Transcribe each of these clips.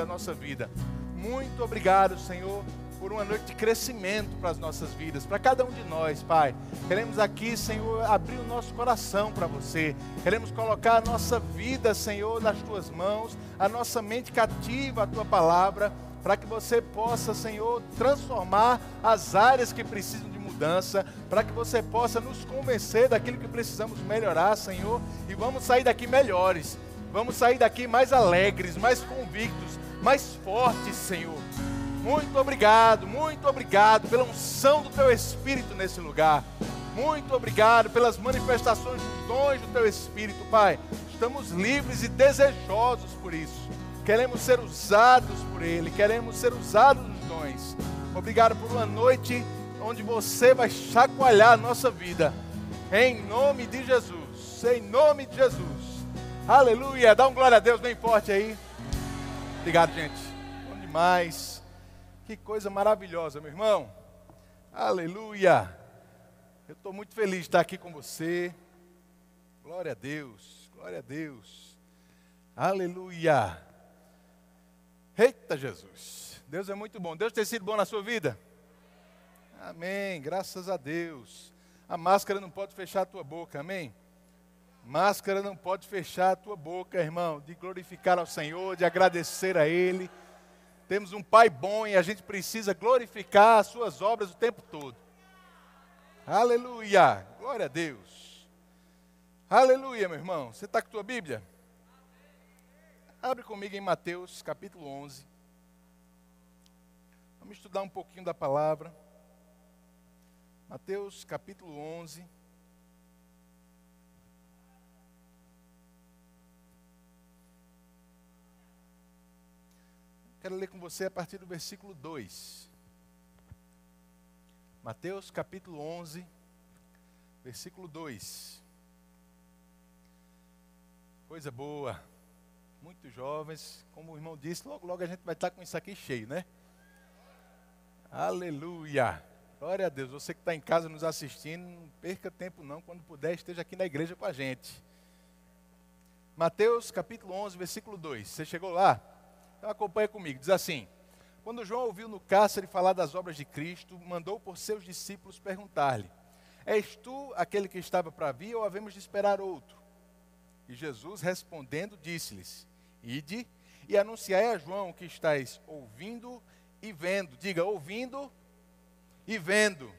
a nossa vida. Muito obrigado, Senhor, por uma noite de crescimento para as nossas vidas, para cada um de nós, Pai. Queremos aqui, Senhor, abrir o nosso coração para você. Queremos colocar a nossa vida, Senhor, nas tuas mãos, a nossa mente cativa à tua palavra, para que você possa, Senhor, transformar as áreas que precisam de mudança, para que você possa nos convencer daquilo que precisamos melhorar, Senhor, e vamos sair daqui melhores. Vamos sair daqui mais alegres, mais convictos, mais fortes, Senhor. Muito obrigado, muito obrigado pela unção do Teu Espírito nesse lugar. Muito obrigado pelas manifestações dos dons do Teu Espírito, Pai. Estamos livres e desejosos por isso. Queremos ser usados por Ele, queremos ser usados nos dons. Obrigado por uma noite onde você vai chacoalhar a nossa vida. Em nome de Jesus. Em nome de Jesus. Aleluia. Dá um glória a Deus bem forte aí. Obrigado, gente. Bom demais. Que coisa maravilhosa, meu irmão. Aleluia. Eu estou muito feliz de estar aqui com você. Glória a Deus. Glória a Deus. Aleluia. Eita Jesus. Deus é muito bom. Deus tem sido bom na sua vida? Amém. Graças a Deus. A máscara não pode fechar a tua boca. Amém. Máscara não pode fechar a tua boca, irmão, de glorificar ao Senhor, de agradecer a Ele. Temos um Pai bom e a gente precisa glorificar as suas obras o tempo todo. Aleluia! Glória a Deus. Aleluia, meu irmão. Você está com a tua Bíblia? Abre comigo em Mateus capítulo 11. Vamos estudar um pouquinho da palavra. Mateus capítulo 11. Quero ler com você a partir do versículo 2. Mateus capítulo 11, versículo 2. Coisa boa. Muito jovens, como o irmão disse, logo logo a gente vai estar com isso aqui cheio, né? Aleluia. Glória a Deus. Você que está em casa nos assistindo, não perca tempo não. Quando puder, esteja aqui na igreja com a gente. Mateus capítulo 11, versículo 2. Você chegou lá? Então acompanha comigo. Diz assim: Quando João ouviu no cárcere falar das obras de Cristo, mandou por seus discípulos perguntar-lhe: És tu aquele que estava para vir ou havemos de esperar outro? E Jesus respondendo disse-lhes: Ide e anunciai a João que estáis ouvindo e vendo. Diga, ouvindo e vendo.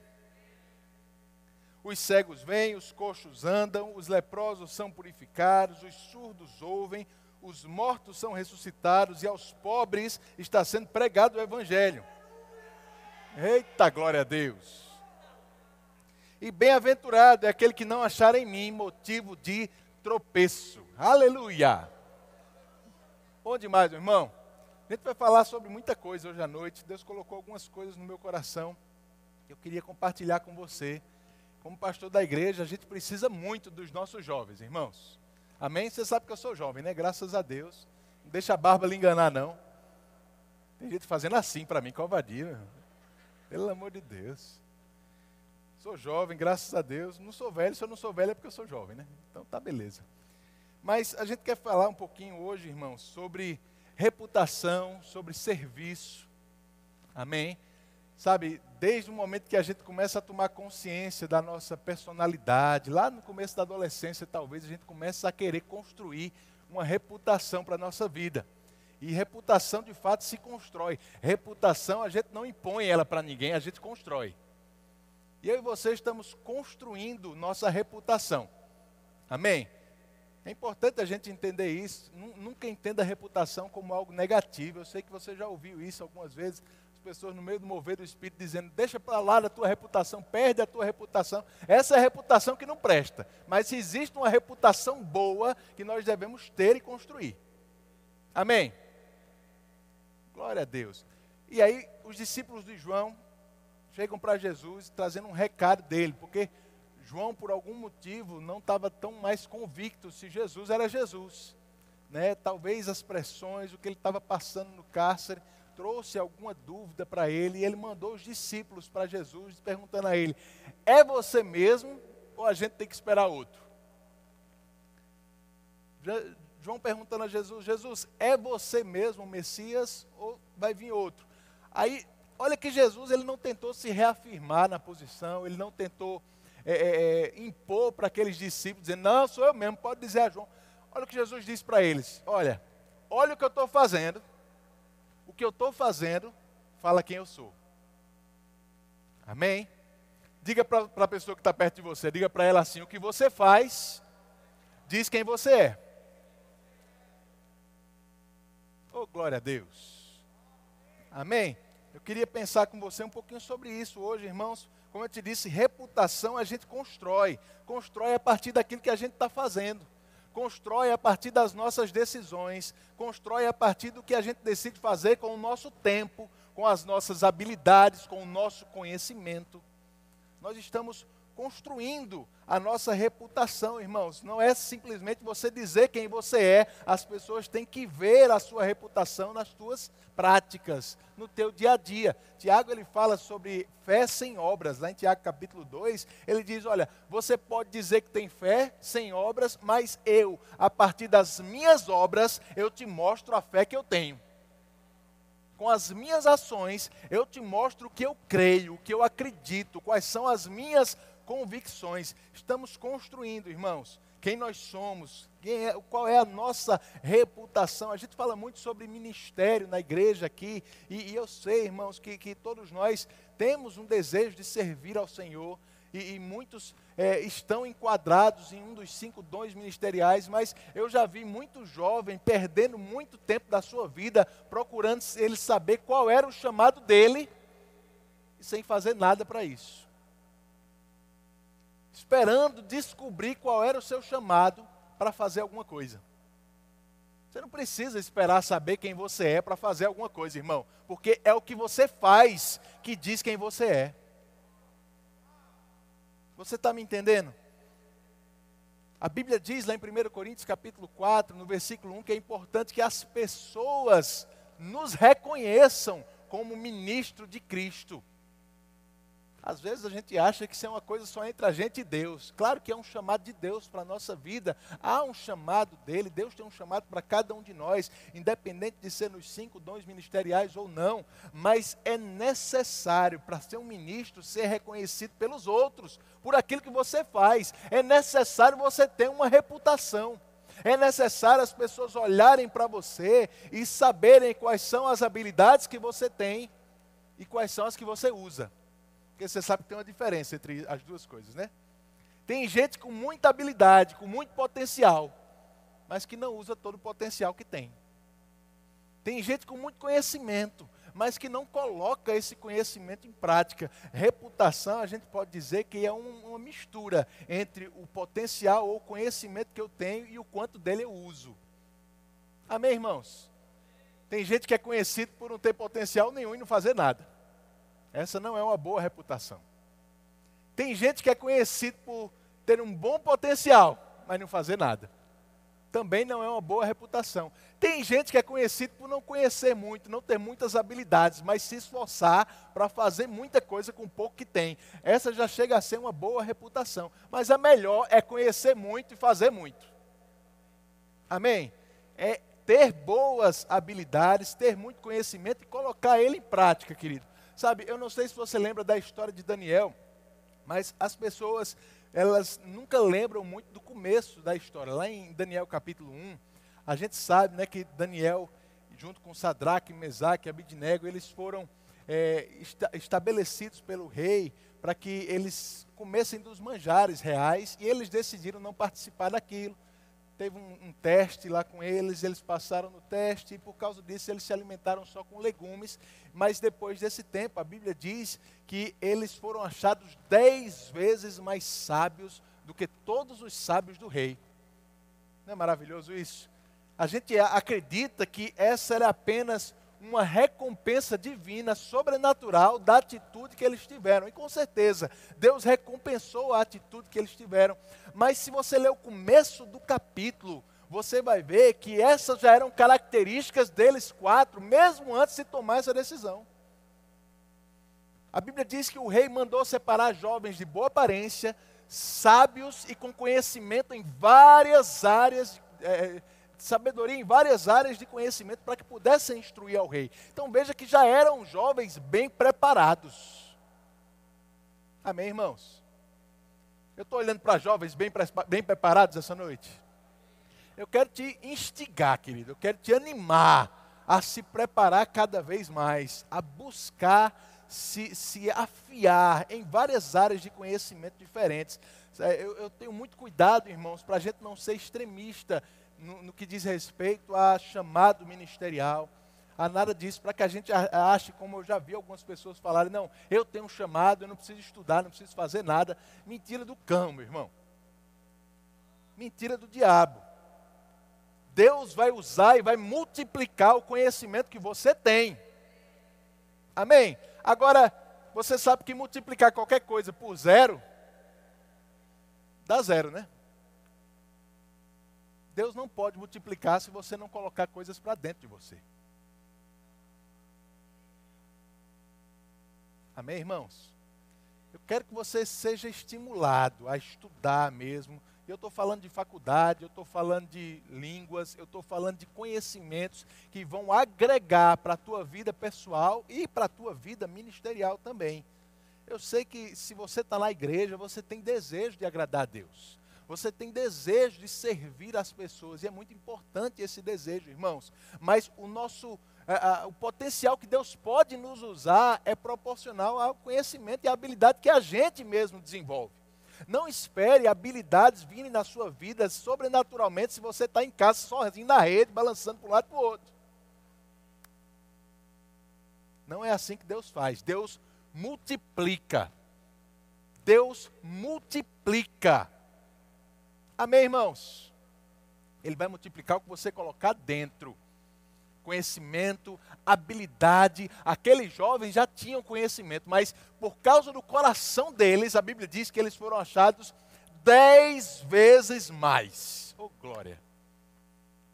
Os cegos vêm, os coxos andam, os leprosos são purificados, os surdos ouvem, os mortos são ressuscitados e aos pobres está sendo pregado o Evangelho. Eita glória a Deus! E bem-aventurado é aquele que não achar em mim motivo de tropeço. Aleluia! Bom demais, meu irmão. A gente vai falar sobre muita coisa hoje à noite. Deus colocou algumas coisas no meu coração que eu queria compartilhar com você. Como pastor da igreja, a gente precisa muito dos nossos jovens, irmãos. Amém? Você sabe que eu sou jovem, né? Graças a Deus. Não deixa a barba lhe enganar, não. Tem gente fazendo assim para mim, covardia. Pelo amor de Deus. Sou jovem, graças a Deus. Não sou velho, se eu não sou velho é porque eu sou jovem, né? Então tá beleza. Mas a gente quer falar um pouquinho hoje, irmãos, sobre reputação, sobre serviço. Amém? Sabe, desde o momento que a gente começa a tomar consciência da nossa personalidade, lá no começo da adolescência, talvez a gente comece a querer construir uma reputação para a nossa vida. E reputação de fato se constrói. Reputação a gente não impõe ela para ninguém, a gente constrói. E eu e você estamos construindo nossa reputação. Amém? É importante a gente entender isso. Nunca entenda a reputação como algo negativo. Eu sei que você já ouviu isso algumas vezes pessoas no meio do mover do Espírito dizendo: deixa para lá a tua reputação, perde a tua reputação. Essa é a reputação que não presta. Mas existe uma reputação boa que nós devemos ter e construir. Amém? Glória a Deus. E aí, os discípulos de João chegam para Jesus trazendo um recado dele, porque João, por algum motivo, não estava tão mais convicto se Jesus era Jesus. Né? Talvez as pressões, o que ele estava passando no cárcere, trouxe alguma dúvida para ele e ele mandou os discípulos para Jesus perguntando a ele: É você mesmo ou a gente tem que esperar outro? João perguntando a Jesus: Jesus, é você mesmo o Messias ou vai vir outro? Aí, olha que Jesus ele não tentou se reafirmar na posição, ele não tentou é, é, é impor para aqueles discípulos, dizendo: Não, sou eu mesmo, pode dizer a João. Olha o que Jesus disse para eles: Olha, olha o que eu estou fazendo, o que eu estou fazendo, fala quem eu sou. Amém? Diga para a pessoa que está perto de você, diga para ela assim: o que você faz, diz quem você é. Oh, glória a Deus. Amém? Eu queria pensar com você um pouquinho sobre isso hoje, irmãos. Como eu te disse, reputação a gente constrói. Constrói a partir daquilo que a gente está fazendo. Constrói a partir das nossas decisões. Constrói a partir do que a gente decide fazer com o nosso tempo, com as nossas habilidades, com o nosso conhecimento. Nós estamos construindo a nossa reputação, irmãos. Não é simplesmente você dizer quem você é, as pessoas têm que ver a sua reputação nas suas práticas, no teu dia a dia. Tiago ele fala sobre fé sem obras, lá em Tiago capítulo 2, ele diz, olha, você pode dizer que tem fé sem obras, mas eu, a partir das minhas obras, eu te mostro a fé que eu tenho com as minhas ações, eu te mostro o que eu creio, o que eu acredito, quais são as minhas convicções. Estamos construindo, irmãos, quem nós somos, quem é, qual é a nossa reputação. A gente fala muito sobre ministério na igreja aqui, e, e eu sei, irmãos, que, que todos nós temos um desejo de servir ao Senhor, e, e muitos é, estão enquadrados em um dos cinco dons ministeriais, mas eu já vi muito jovem perdendo muito tempo da sua vida procurando ele saber qual era o chamado dele, e sem fazer nada para isso esperando descobrir qual era o seu chamado para fazer alguma coisa. Você não precisa esperar saber quem você é para fazer alguma coisa, irmão, porque é o que você faz que diz quem você é. Você está me entendendo? A Bíblia diz lá em 1 Coríntios capítulo 4, no versículo 1, que é importante que as pessoas nos reconheçam como ministro de Cristo. Às vezes a gente acha que isso é uma coisa só entre a gente e Deus. Claro que é um chamado de Deus para a nossa vida. Há um chamado dele. Deus tem um chamado para cada um de nós, independente de ser nos cinco dons ministeriais ou não. Mas é necessário para ser um ministro ser reconhecido pelos outros, por aquilo que você faz. É necessário você ter uma reputação. É necessário as pessoas olharem para você e saberem quais são as habilidades que você tem e quais são as que você usa. Porque você sabe que tem uma diferença entre as duas coisas, né? Tem gente com muita habilidade, com muito potencial, mas que não usa todo o potencial que tem. Tem gente com muito conhecimento, mas que não coloca esse conhecimento em prática. Reputação, a gente pode dizer que é um, uma mistura entre o potencial ou conhecimento que eu tenho e o quanto dele eu uso. Amém, irmãos? Tem gente que é conhecido por não ter potencial nenhum e não fazer nada. Essa não é uma boa reputação. Tem gente que é conhecido por ter um bom potencial, mas não fazer nada. Também não é uma boa reputação. Tem gente que é conhecido por não conhecer muito, não ter muitas habilidades, mas se esforçar para fazer muita coisa com pouco que tem. Essa já chega a ser uma boa reputação. Mas a melhor é conhecer muito e fazer muito. Amém? É ter boas habilidades, ter muito conhecimento e colocar ele em prática, querido. Sabe, eu não sei se você lembra da história de Daniel, mas as pessoas, elas nunca lembram muito do começo da história. Lá em Daniel capítulo 1, a gente sabe né, que Daniel, junto com Sadraque, Mesaque e Abidnego, eles foram é, esta, estabelecidos pelo rei para que eles comessem dos manjares reais e eles decidiram não participar daquilo teve um, um, teste lá com eles, eles passaram no teste e por causa disso eles se alimentaram só com legumes. Mas depois desse tempo, a Bíblia diz que eles foram achados dez vezes mais sábios do que todos os sábios do rei. Não é maravilhoso isso? A gente acredita que essa era apenas uma recompensa divina, sobrenatural, da atitude que eles tiveram. E com certeza, Deus recompensou a atitude que eles tiveram. Mas se você ler o começo do capítulo, você vai ver que essas já eram características deles quatro, mesmo antes de tomar essa decisão. A Bíblia diz que o rei mandou separar jovens de boa aparência, sábios e com conhecimento em várias áreas é, sabedoria em várias áreas de conhecimento para que pudessem instruir ao rei. Então veja que já eram jovens bem preparados. Amém, irmãos? Eu estou olhando para jovens bem, bem preparados essa noite. Eu quero te instigar, querido, eu quero te animar a se preparar cada vez mais, a buscar se, se afiar em várias áreas de conhecimento diferentes. É, eu, eu tenho muito cuidado, irmãos, para a gente não ser extremista no, no que diz respeito a chamado ministerial a nada disso, para que a gente ache, como eu já vi algumas pessoas falarem, não, eu tenho um chamado, eu não preciso estudar, não preciso fazer nada. Mentira do cão, meu irmão. Mentira do diabo. Deus vai usar e vai multiplicar o conhecimento que você tem. Amém? Agora, você sabe que multiplicar qualquer coisa por zero, dá zero, né? Deus não pode multiplicar se você não colocar coisas para dentro de você. Amém, irmãos? Eu quero que você seja estimulado a estudar mesmo. Eu estou falando de faculdade, eu estou falando de línguas, eu estou falando de conhecimentos que vão agregar para a tua vida pessoal e para a tua vida ministerial também. Eu sei que se você está na igreja, você tem desejo de agradar a Deus. Você tem desejo de servir as pessoas. E é muito importante esse desejo, irmãos. Mas o nosso o potencial que Deus pode nos usar é proporcional ao conhecimento e à habilidade que a gente mesmo desenvolve. Não espere habilidades virem na sua vida sobrenaturalmente se você está em casa sozinho na rede, balançando para um lado e para o outro. Não é assim que Deus faz. Deus multiplica. Deus multiplica. Amém, irmãos? Ele vai multiplicar o que você colocar dentro conhecimento, habilidade. Aqueles jovens já tinham conhecimento, mas por causa do coração deles, a Bíblia diz que eles foram achados dez vezes mais. Oh, glória!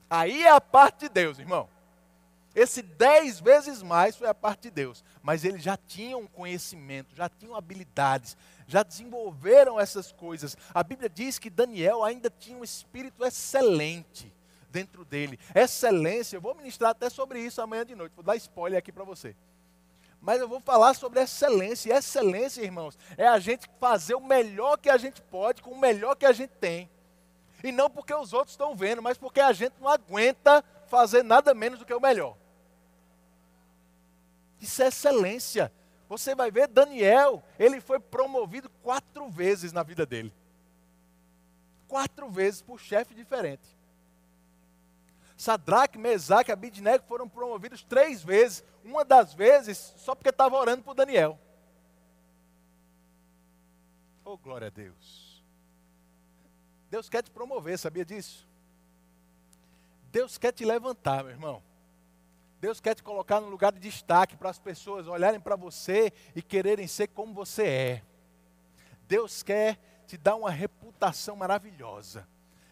Aí é a parte de Deus, irmão. Esse dez vezes mais foi a parte de Deus. Mas eles já tinham conhecimento, já tinham habilidades, já desenvolveram essas coisas. A Bíblia diz que Daniel ainda tinha um espírito excelente dentro dele. Excelência, eu vou ministrar até sobre isso amanhã de noite, vou dar spoiler aqui para você. Mas eu vou falar sobre excelência. E excelência, irmãos, é a gente fazer o melhor que a gente pode com o melhor que a gente tem. E não porque os outros estão vendo, mas porque a gente não aguenta fazer nada menos do que o melhor. Isso é excelência. Você vai ver Daniel, ele foi promovido quatro vezes na vida dele. Quatro vezes por chefe diferente. Sadraque, Mesaque Abidnego foram promovidos três vezes. Uma das vezes só porque estava orando por Daniel. Oh, glória a Deus. Deus quer te promover, sabia disso? Deus quer te levantar, meu irmão. Deus quer te colocar no lugar de destaque para as pessoas olharem para você e quererem ser como você é. Deus quer te dar uma reputação maravilhosa,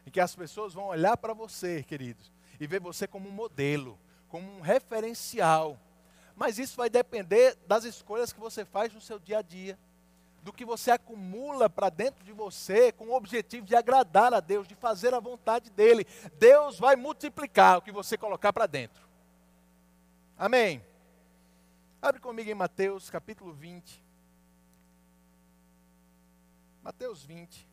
em que as pessoas vão olhar para você, queridos, e ver você como um modelo, como um referencial. Mas isso vai depender das escolhas que você faz no seu dia a dia, do que você acumula para dentro de você com o objetivo de agradar a Deus, de fazer a vontade dEle. Deus vai multiplicar o que você colocar para dentro. Amém? Abre comigo em Mateus capítulo 20. Mateus 20.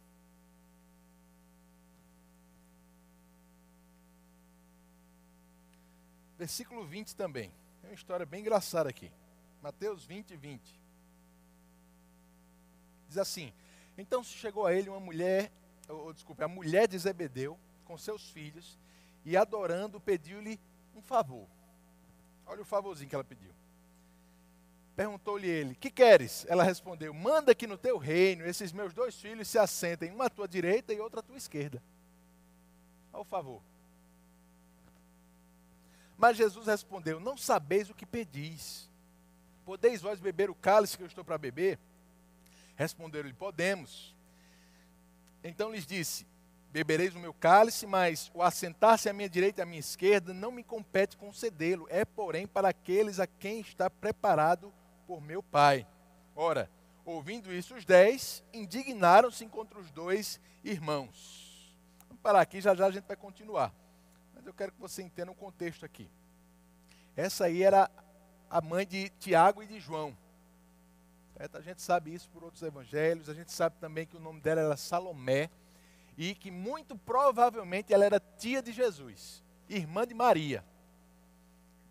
versículo 20 também. Tem uma história bem engraçada aqui. Mateus 20, 20. Diz assim: Então se chegou a ele uma mulher, ou, desculpe, a mulher de Zebedeu, com seus filhos, e adorando, pediu-lhe um favor. Olha o favorzinho que ela pediu. Perguntou-lhe ele: Que queres? Ela respondeu: Manda que no teu reino esses meus dois filhos se assentem, uma à tua direita e outra à tua esquerda. Olha o favor. Mas Jesus respondeu: Não sabeis o que pedis. Podeis vós beber o cálice que eu estou para beber? Responderam-lhe: Podemos. Então lhes disse: Bebereis o meu cálice, mas o assentar-se à minha direita e à minha esquerda não me compete concedê-lo, é porém para aqueles a quem está preparado por meu Pai. Ora, ouvindo isso, os dez indignaram-se contra os dois irmãos. Vamos parar aqui, já já a gente vai continuar. mas eu quero que você entenda o contexto aqui. Essa aí era a mãe de Tiago e de João. A gente sabe isso por outros evangelhos, a gente sabe também que o nome dela era Salomé e que muito provavelmente ela era tia de Jesus, irmã de Maria.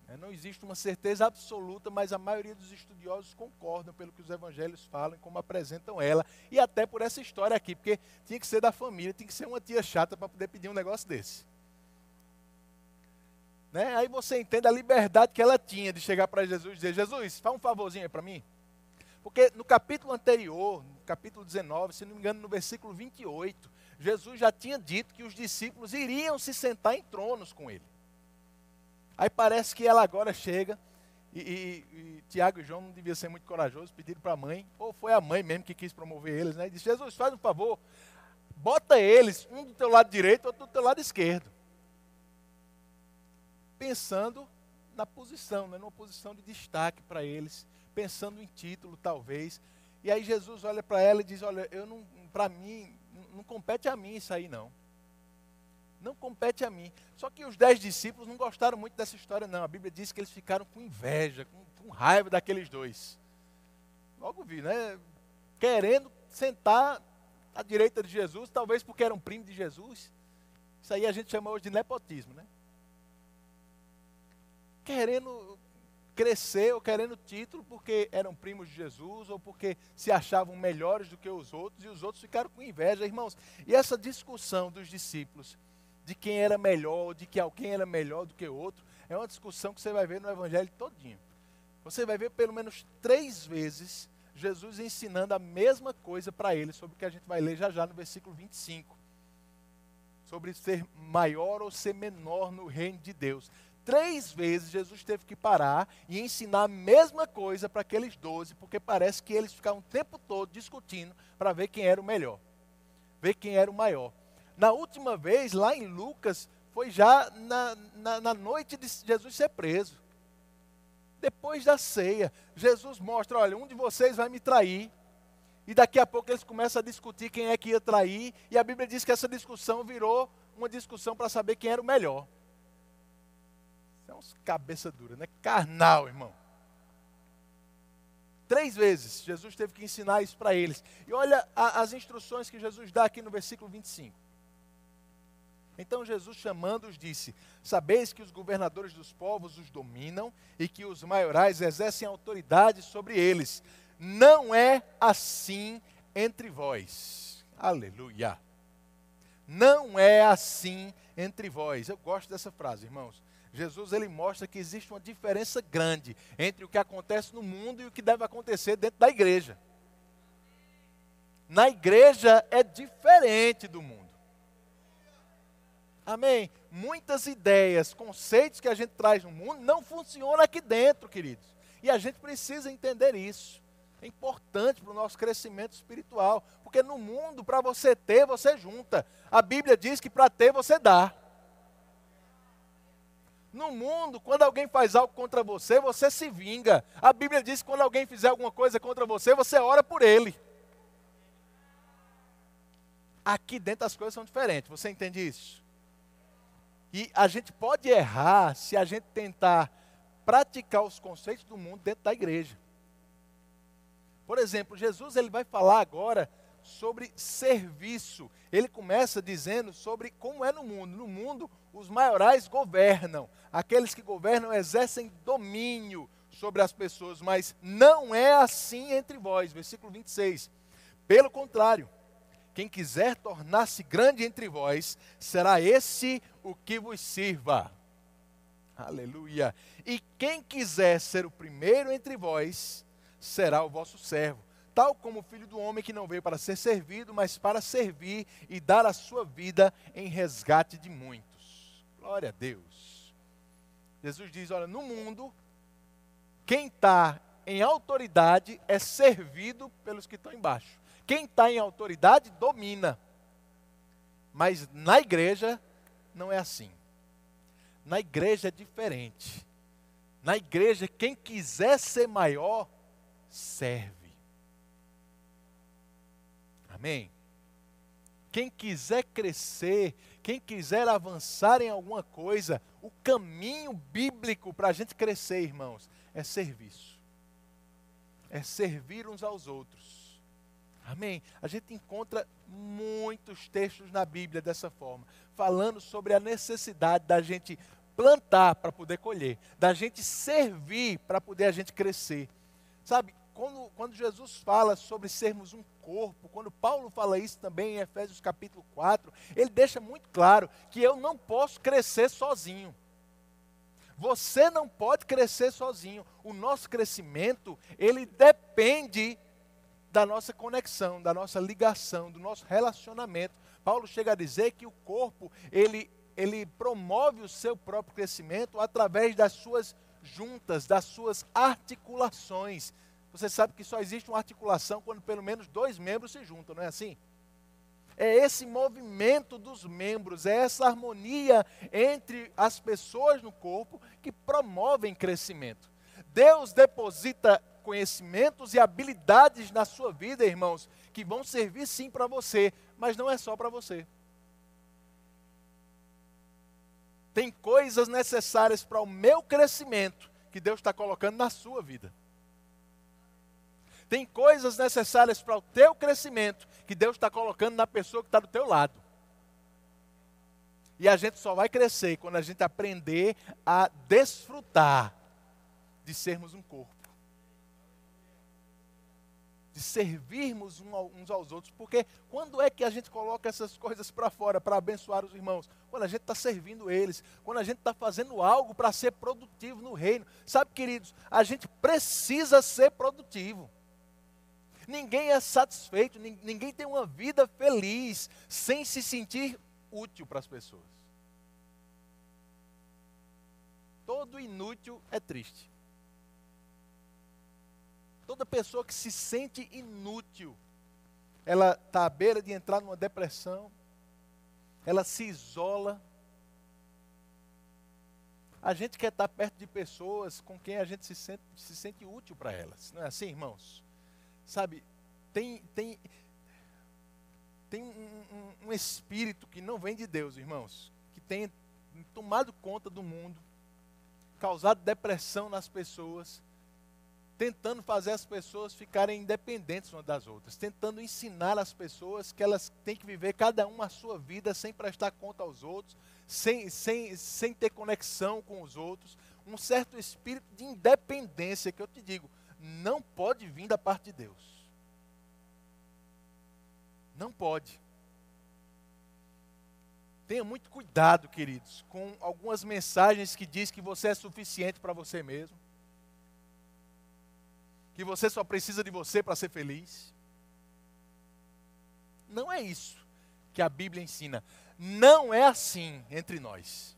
É, não existe uma certeza absoluta, mas a maioria dos estudiosos concordam pelo que os evangelhos falam, como apresentam ela, e até por essa história aqui, porque tinha que ser da família, tinha que ser uma tia chata para poder pedir um negócio desse. Né? Aí você entende a liberdade que ela tinha de chegar para Jesus e dizer: Jesus, faz um favorzinho aí para mim. Porque no capítulo anterior, no capítulo 19, se não me engano, no versículo 28, Jesus já tinha dito que os discípulos iriam se sentar em tronos com ele. Aí parece que ela agora chega, e, e, e Tiago e João não deviam ser muito corajosos, pediram para a mãe, ou foi a mãe mesmo que quis promover eles, né? E disse: Jesus, faz um favor, bota eles, um do teu lado direito, outro do teu lado esquerdo pensando na posição, né, numa posição de destaque para eles, pensando em título talvez. E aí Jesus olha para ela e diz: Olha, eu não, para mim, não compete a mim isso aí não. Não compete a mim. Só que os dez discípulos não gostaram muito dessa história, não. A Bíblia diz que eles ficaram com inveja, com, com raiva daqueles dois. Logo vi, né? Querendo sentar à direita de Jesus, talvez porque eram primos de Jesus. Isso aí a gente chama hoje de nepotismo, né? querendo crescer ou querendo título porque eram primos de Jesus ou porque se achavam melhores do que os outros e os outros ficaram com inveja, irmãos. E essa discussão dos discípulos de quem era melhor, de que alguém era melhor do que outro, é uma discussão que você vai ver no evangelho todinho. Você vai ver pelo menos três vezes Jesus ensinando a mesma coisa para eles, sobre o que a gente vai ler já já no versículo 25. Sobre ser maior ou ser menor no reino de Deus. Três vezes Jesus teve que parar e ensinar a mesma coisa para aqueles doze, porque parece que eles ficavam o tempo todo discutindo para ver quem era o melhor, ver quem era o maior. Na última vez, lá em Lucas, foi já na, na, na noite de Jesus ser preso. Depois da ceia, Jesus mostra: olha, um de vocês vai me trair. E daqui a pouco eles começam a discutir quem é que ia trair. E a Bíblia diz que essa discussão virou uma discussão para saber quem era o melhor é uns cabeça dura, né? Carnal, irmão. Três vezes Jesus teve que ensinar isso para eles. E olha a, as instruções que Jesus dá aqui no versículo 25. Então Jesus, chamando-os, disse: Sabeis que os governadores dos povos os dominam e que os maiorais exercem autoridade sobre eles. Não é assim entre vós. Aleluia. Não é assim entre vós. Eu gosto dessa frase, irmãos. Jesus ele mostra que existe uma diferença grande entre o que acontece no mundo e o que deve acontecer dentro da igreja. Na igreja é diferente do mundo. Amém? Muitas ideias, conceitos que a gente traz no mundo não funcionam aqui dentro, queridos. E a gente precisa entender isso. É importante para o nosso crescimento espiritual. Porque no mundo, para você ter, você junta. A Bíblia diz que para ter, você dá. No mundo, quando alguém faz algo contra você, você se vinga. A Bíblia diz que quando alguém fizer alguma coisa contra você, você ora por ele. Aqui dentro as coisas são diferentes, você entende isso? E a gente pode errar se a gente tentar praticar os conceitos do mundo dentro da igreja. Por exemplo, Jesus ele vai falar agora sobre serviço. Ele começa dizendo sobre como é no mundo. No mundo, os maiorais governam. Aqueles que governam exercem domínio sobre as pessoas, mas não é assim entre vós. Versículo 26. Pelo contrário, quem quiser tornar-se grande entre vós, será esse o que vos sirva. Aleluia. E quem quiser ser o primeiro entre vós, será o vosso servo tal como o filho do homem que não veio para ser servido, mas para servir e dar a sua vida em resgate de muitos. Glória a Deus. Jesus diz: olha, no mundo, quem está em autoridade é servido pelos que estão embaixo. Quem está em autoridade domina. Mas na igreja não é assim. Na igreja é diferente. Na igreja, quem quiser ser maior, serve. Amém? Quem quiser crescer, quem quiser avançar em alguma coisa, o caminho bíblico para a gente crescer, irmãos, é serviço. É servir uns aos outros. Amém? A gente encontra muitos textos na Bíblia dessa forma, falando sobre a necessidade da gente plantar para poder colher, da gente servir para poder a gente crescer. Sabe, quando, quando Jesus fala sobre sermos um corpo, quando Paulo fala isso também em Efésios capítulo 4, ele deixa muito claro que eu não posso crescer sozinho. Você não pode crescer sozinho. O nosso crescimento, ele depende da nossa conexão, da nossa ligação, do nosso relacionamento. Paulo chega a dizer que o corpo, ele, ele promove o seu próprio crescimento através das suas juntas, das suas articulações. Você sabe que só existe uma articulação quando pelo menos dois membros se juntam, não é assim? É esse movimento dos membros, é essa harmonia entre as pessoas no corpo que promovem crescimento. Deus deposita conhecimentos e habilidades na sua vida, irmãos, que vão servir sim para você, mas não é só para você. Tem coisas necessárias para o meu crescimento que Deus está colocando na sua vida. Tem coisas necessárias para o teu crescimento que Deus está colocando na pessoa que está do teu lado. E a gente só vai crescer quando a gente aprender a desfrutar de sermos um corpo. De servirmos uns aos outros. Porque quando é que a gente coloca essas coisas para fora para abençoar os irmãos? Quando a gente está servindo eles. Quando a gente está fazendo algo para ser produtivo no reino. Sabe, queridos, a gente precisa ser produtivo. Ninguém é satisfeito, ninguém tem uma vida feliz sem se sentir útil para as pessoas. Todo inútil é triste. Toda pessoa que se sente inútil, ela está à beira de entrar numa depressão, ela se isola. A gente quer estar perto de pessoas com quem a gente se sente, se sente útil para elas. Não é assim, irmãos? Sabe, tem, tem, tem um, um, um espírito que não vem de Deus, irmãos, que tem tomado conta do mundo, causado depressão nas pessoas, tentando fazer as pessoas ficarem independentes umas das outras, tentando ensinar as pessoas que elas têm que viver cada uma a sua vida sem prestar conta aos outros, sem, sem, sem ter conexão com os outros, um certo espírito de independência que eu te digo, não pode vir da parte de Deus. Não pode. Tenha muito cuidado, queridos, com algumas mensagens que diz que você é suficiente para você mesmo. Que você só precisa de você para ser feliz. Não é isso que a Bíblia ensina. Não é assim entre nós.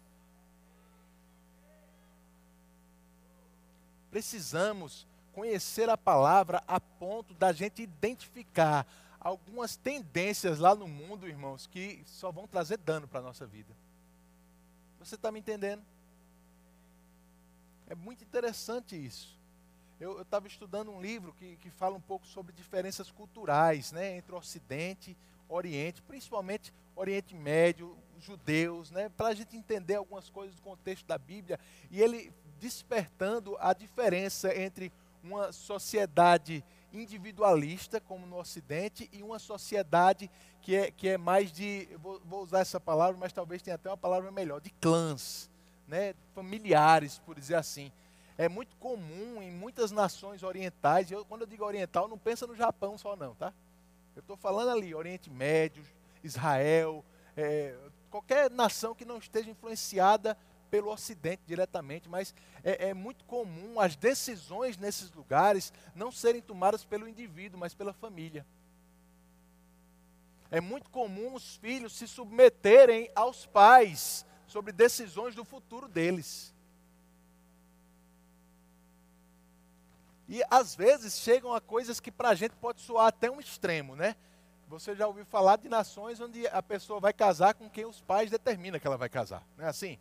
Precisamos conhecer a palavra a ponto da gente identificar algumas tendências lá no mundo, irmãos, que só vão trazer dano para a nossa vida. Você está me entendendo? É muito interessante isso. Eu estava estudando um livro que, que fala um pouco sobre diferenças culturais né, entre Ocidente Oriente, principalmente Oriente Médio, judeus, né, para a gente entender algumas coisas do contexto da Bíblia. E ele despertando a diferença entre uma sociedade individualista, como no Ocidente, e uma sociedade que é, que é mais de, vou, vou usar essa palavra, mas talvez tenha até uma palavra melhor, de clãs, né, familiares, por dizer assim. É muito comum em muitas nações orientais, eu, quando eu digo oriental, não pensa no Japão só não, tá? Eu estou falando ali, Oriente Médio, Israel, é, qualquer nação que não esteja influenciada pelo Ocidente diretamente, mas é, é, muito comum as decisões nesses lugares não serem tomadas pelo indivíduo, mas pela família. É muito comum os filhos se submeterem aos pais sobre decisões do futuro deles. E às vezes chegam a coisas que para a gente pode soar até um extremo, né? Você já ouviu falar de nações onde a pessoa vai casar com quem os pais determinam que ela vai casar, não é assim?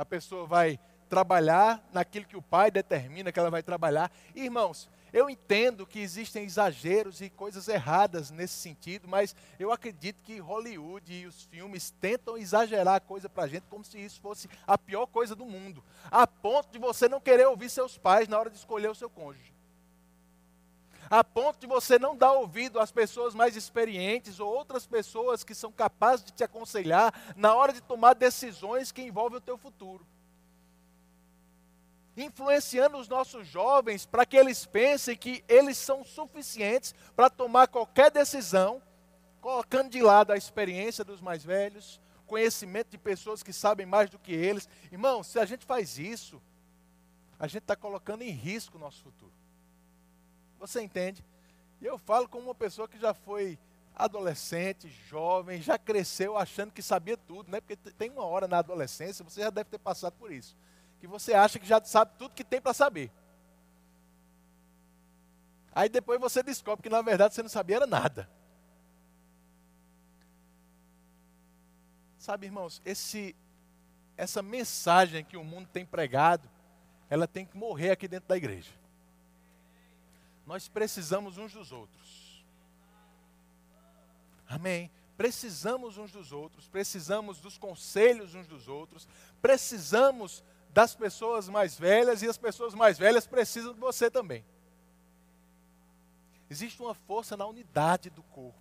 A pessoa vai trabalhar naquilo que o pai determina que ela vai trabalhar. Irmãos, eu entendo que existem exageros e coisas erradas nesse sentido, mas eu acredito que Hollywood e os filmes tentam exagerar a coisa para a gente como se isso fosse a pior coisa do mundo, a ponto de você não querer ouvir seus pais na hora de escolher o seu cônjuge. A ponto de você não dar ouvido às pessoas mais experientes ou outras pessoas que são capazes de te aconselhar na hora de tomar decisões que envolvem o teu futuro influenciando os nossos jovens para que eles pensem que eles são suficientes para tomar qualquer decisão, colocando de lado a experiência dos mais velhos, conhecimento de pessoas que sabem mais do que eles. Irmão, se a gente faz isso, a gente está colocando em risco o nosso futuro. Você entende? E eu falo como uma pessoa que já foi adolescente, jovem, já cresceu achando que sabia tudo, né? Porque tem uma hora na adolescência, você já deve ter passado por isso que você acha que já sabe tudo que tem para saber. Aí depois você descobre que na verdade você não sabia era nada. Sabe, irmãos, esse, essa mensagem que o mundo tem pregado, ela tem que morrer aqui dentro da igreja. Nós precisamos uns dos outros. Amém. Precisamos uns dos outros, precisamos dos conselhos uns dos outros, precisamos das pessoas mais velhas e as pessoas mais velhas precisam de você também. Existe uma força na unidade do corpo.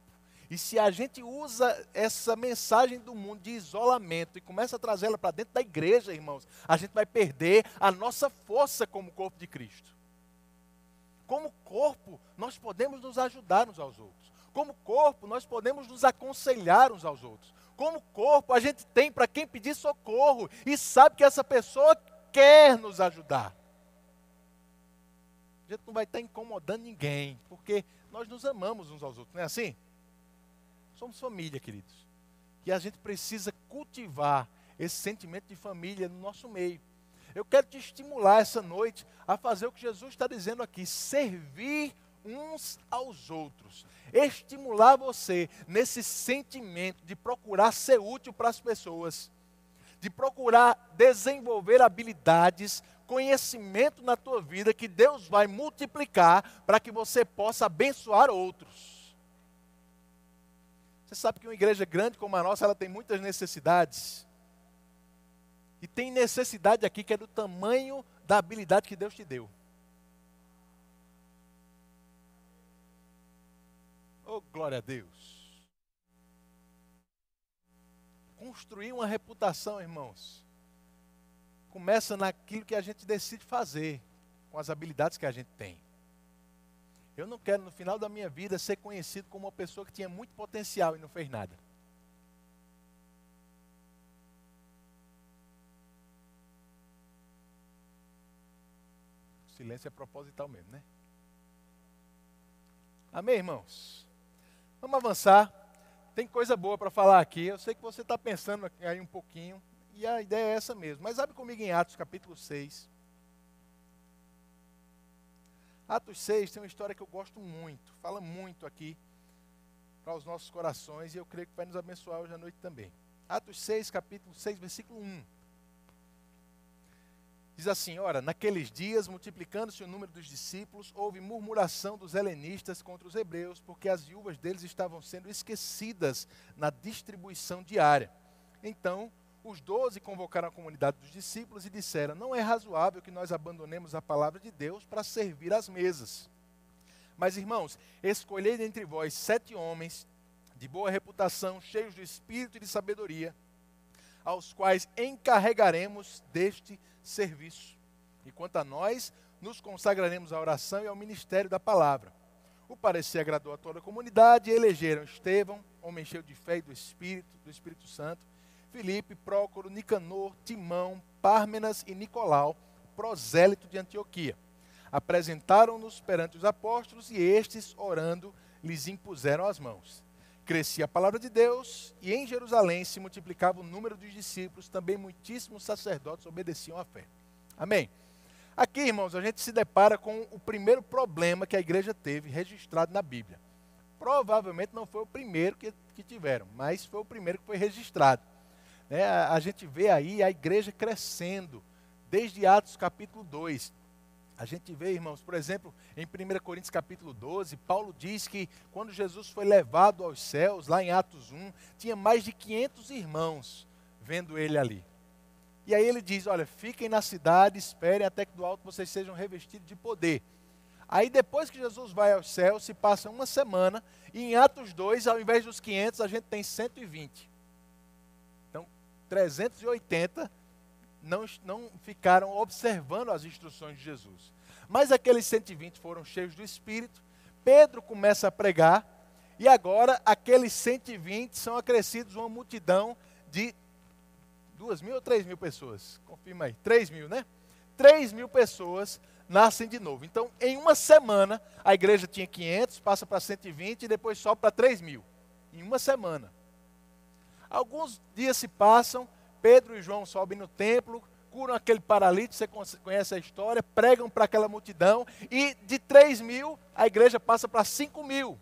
E se a gente usa essa mensagem do mundo de isolamento e começa a trazê-la para dentro da igreja, irmãos, a gente vai perder a nossa força como corpo de Cristo. Como corpo, nós podemos nos ajudar uns aos outros. Como corpo, nós podemos nos aconselhar uns aos outros como corpo, a gente tem para quem pedir socorro e sabe que essa pessoa quer nos ajudar. A gente não vai estar incomodando ninguém, porque nós nos amamos uns aos outros, não é assim? Somos família, queridos. E a gente precisa cultivar esse sentimento de família no nosso meio. Eu quero te estimular essa noite a fazer o que Jesus está dizendo aqui: servir uns aos outros. Estimular você nesse sentimento de procurar ser útil para as pessoas, de procurar desenvolver habilidades, conhecimento na tua vida que Deus vai multiplicar para que você possa abençoar outros. Você sabe que uma igreja grande como a nossa, ela tem muitas necessidades. E tem necessidade aqui que é do tamanho da habilidade que Deus te deu. Oh, glória a Deus. Construir uma reputação, irmãos, começa naquilo que a gente decide fazer, com as habilidades que a gente tem. Eu não quero, no final da minha vida, ser conhecido como uma pessoa que tinha muito potencial e não fez nada. Silêncio é proposital mesmo, né? Amém, irmãos? Vamos avançar. Tem coisa boa para falar aqui. Eu sei que você está pensando aí um pouquinho. E a ideia é essa mesmo. Mas abre comigo em Atos capítulo 6. Atos 6 tem uma história que eu gosto muito. Fala muito aqui para os nossos corações. E eu creio que vai nos abençoar hoje à noite também. Atos 6, capítulo 6, versículo 1. Diz assim: Ora, naqueles dias, multiplicando-se o número dos discípulos, houve murmuração dos helenistas contra os hebreus, porque as viúvas deles estavam sendo esquecidas na distribuição diária. Então, os doze convocaram a comunidade dos discípulos e disseram: Não é razoável que nós abandonemos a palavra de Deus para servir às mesas. Mas, irmãos, escolhei dentre vós sete homens de boa reputação, cheios de espírito e de sabedoria, aos quais encarregaremos deste serviço. E quanto a nós, nos consagraremos à oração e ao ministério da palavra. O parecer agradou a toda a comunidade e elegeram Estevão, homem cheio de fé e do Espírito, do Espírito Santo, Filipe, Prócoro, Nicanor, Timão, Pármenas e Nicolau, prosélito de Antioquia. Apresentaram-nos perante os apóstolos e estes, orando, lhes impuseram as mãos. Crescia a palavra de Deus e em Jerusalém se multiplicava o número dos discípulos, também muitíssimos sacerdotes obedeciam à fé. Amém. Aqui, irmãos, a gente se depara com o primeiro problema que a igreja teve registrado na Bíblia. Provavelmente não foi o primeiro que, que tiveram, mas foi o primeiro que foi registrado. É, a, a gente vê aí a igreja crescendo desde Atos capítulo 2. A gente vê, irmãos, por exemplo, em 1 Coríntios capítulo 12, Paulo diz que quando Jesus foi levado aos céus, lá em Atos 1, tinha mais de 500 irmãos vendo ele ali. E aí ele diz: Olha, fiquem na cidade, esperem até que do alto vocês sejam revestidos de poder. Aí depois que Jesus vai aos céus, se passa uma semana, e em Atos 2, ao invés dos 500, a gente tem 120. Então, 380 não, não ficaram observando as instruções de Jesus. Mas aqueles 120 foram cheios do Espírito. Pedro começa a pregar. E agora, aqueles 120 são acrescidos uma multidão de duas mil ou três mil pessoas? Confirma aí. Três mil, né? Três mil pessoas nascem de novo. Então, em uma semana, a igreja tinha 500, passa para 120 e depois sobe para 3 mil. Em uma semana. Alguns dias se passam, Pedro e João sobem no templo, curam aquele paralítico, você conhece a história, pregam para aquela multidão, e de 3 mil, a igreja passa para 5 mil.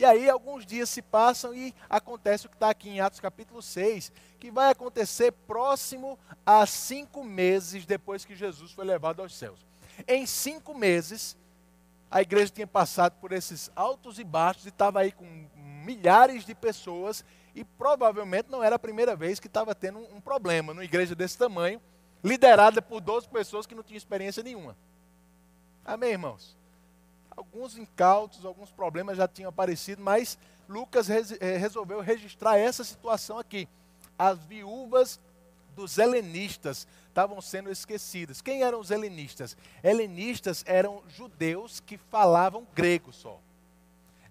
E aí alguns dias se passam e acontece o que está aqui em Atos capítulo 6, que vai acontecer próximo a cinco meses depois que Jesus foi levado aos céus. Em cinco meses, a igreja tinha passado por esses altos e baixos e estava aí com milhares de pessoas e provavelmente não era a primeira vez que estava tendo um, problema numa igreja desse tamanho, liderada por 12 pessoas que não tinham experiência nenhuma. Amém, irmãos? alguns incautos, alguns problemas já tinham aparecido, mas Lucas eh, resolveu registrar essa situação aqui. As viúvas dos helenistas estavam sendo esquecidas. Quem eram os helenistas? Helenistas eram judeus que falavam grego só.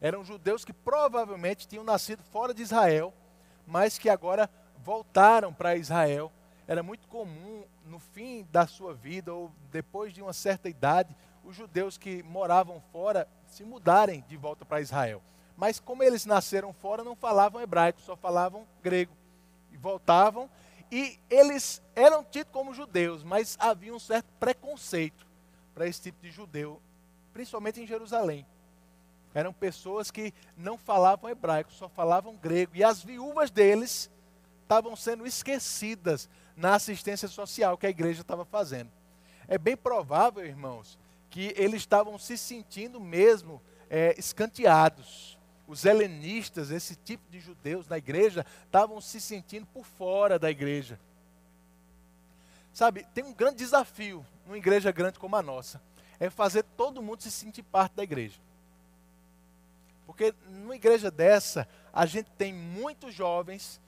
Eram judeus que provavelmente tinham nascido fora de Israel, mas que agora voltaram para Israel. Era muito comum no fim da sua vida ou depois de uma certa idade os judeus que moravam fora se mudarem de volta para Israel. Mas como eles nasceram fora, não falavam hebraico, só falavam grego. E voltavam e eles eram tidos como judeus, mas havia um certo preconceito para esse tipo de judeu, principalmente em Jerusalém. Eram pessoas que não falavam hebraico, só falavam grego. E as viúvas deles estavam sendo esquecidas na assistência social que a igreja estava fazendo. É bem provável, irmãos, que eles estavam se sentindo mesmo é, escanteados. Os helenistas, esse tipo de judeus na igreja, estavam se sentindo por fora da igreja. Sabe, tem um grande desafio numa igreja grande como a nossa, é fazer todo mundo se sentir parte da igreja. Porque numa igreja dessa, a gente tem muitos jovens,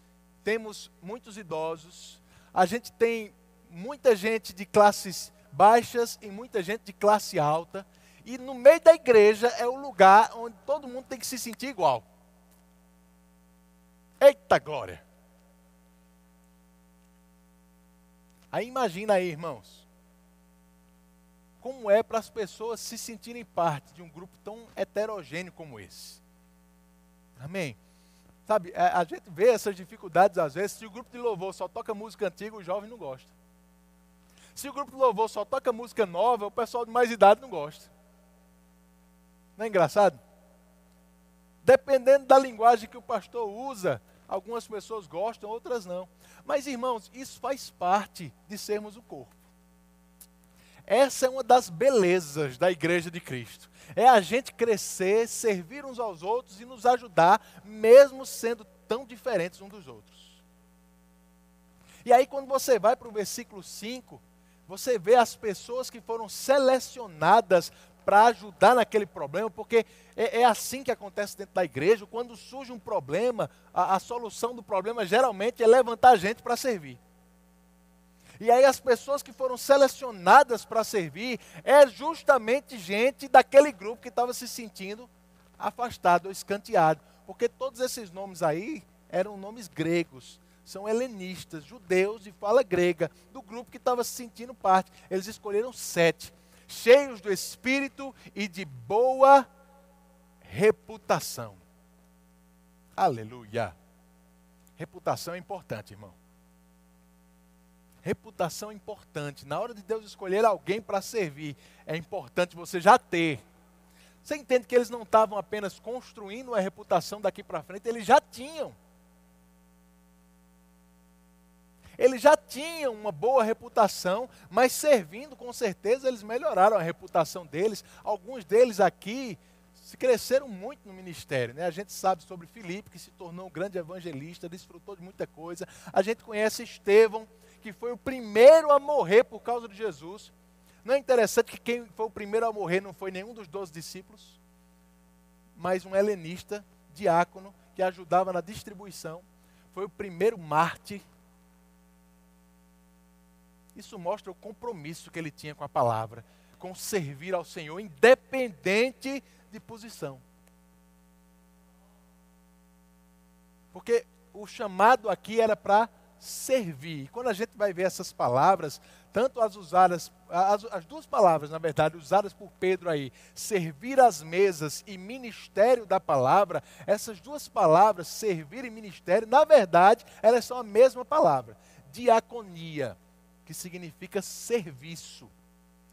temos muitos idosos, a gente tem muita gente de classes baixas e muita gente de classe alta. E no meio da igreja é o lugar onde todo mundo tem que se sentir igual. Eita glória! Aí imagina aí, irmãos, como é para as pessoas se sentirem parte de um grupo tão heterogêneo como esse. Amém? Sabe, a, gente vê essas dificuldades às vezes, se o grupo de louvor só toca música antiga, o jovem não gosta. Se o grupo de louvor só toca música nova, o pessoal de mais idade não gosta. Não é engraçado? Dependendo da linguagem que o pastor usa, algumas pessoas gostam, outras não. Mas, irmãos, isso faz parte de sermos o corpo. Essa é uma das belezas da igreja de Cristo. É a gente crescer, servir uns aos outros e nos ajudar, mesmo sendo tão diferentes uns dos outros. E aí, quando você vai para o versículo 5, você vê as pessoas que foram selecionadas para ajudar naquele problema, porque é, é, assim que acontece dentro da igreja. Quando surge um problema, a, a solução do problema geralmente é levantar gente para servir. E aí as pessoas que foram selecionadas para servir é justamente gente daquele grupo que estava se sentindo afastado escanteado. Porque todos esses nomes aí eram nomes gregos são helenistas, judeus de fala grega, do grupo que estava se sentindo parte. Eles escolheram sete, cheios do espírito e de boa reputação. Aleluia. Reputação é importante, irmão. Reputação é importante. Na hora de Deus escolher alguém para servir, é importante você já ter. Você entende que eles não estavam apenas construindo uma reputação daqui para frente, eles já tinham. eles já tinham uma boa reputação, mas servindo, com certeza, eles melhoraram a reputação deles. Alguns deles aqui se cresceram muito no ministério. Né? A gente sabe sobre Filipe, que se tornou um grande evangelista, desfrutou de muita coisa. A gente conhece Estevão, que foi o primeiro a morrer por causa de Jesus. Não é interessante que quem foi o primeiro a morrer não foi nenhum dos doze discípulos, mas um helenista, diácono, que ajudava na distribuição. Foi o primeiro mártir. Isso mostra o compromisso que ele tinha com a palavra, com servir ao Senhor, independente de posição. Porque o chamado aqui era para servir. Quando a gente vai ver essas palavras, tanto as usadas, as, as, duas palavras, na verdade, usadas por Pedro aí, servir às mesas e ministério da palavra, essas duas palavras, servir e ministério, na verdade, elas são a mesma palavra. Diaconia, que significa serviço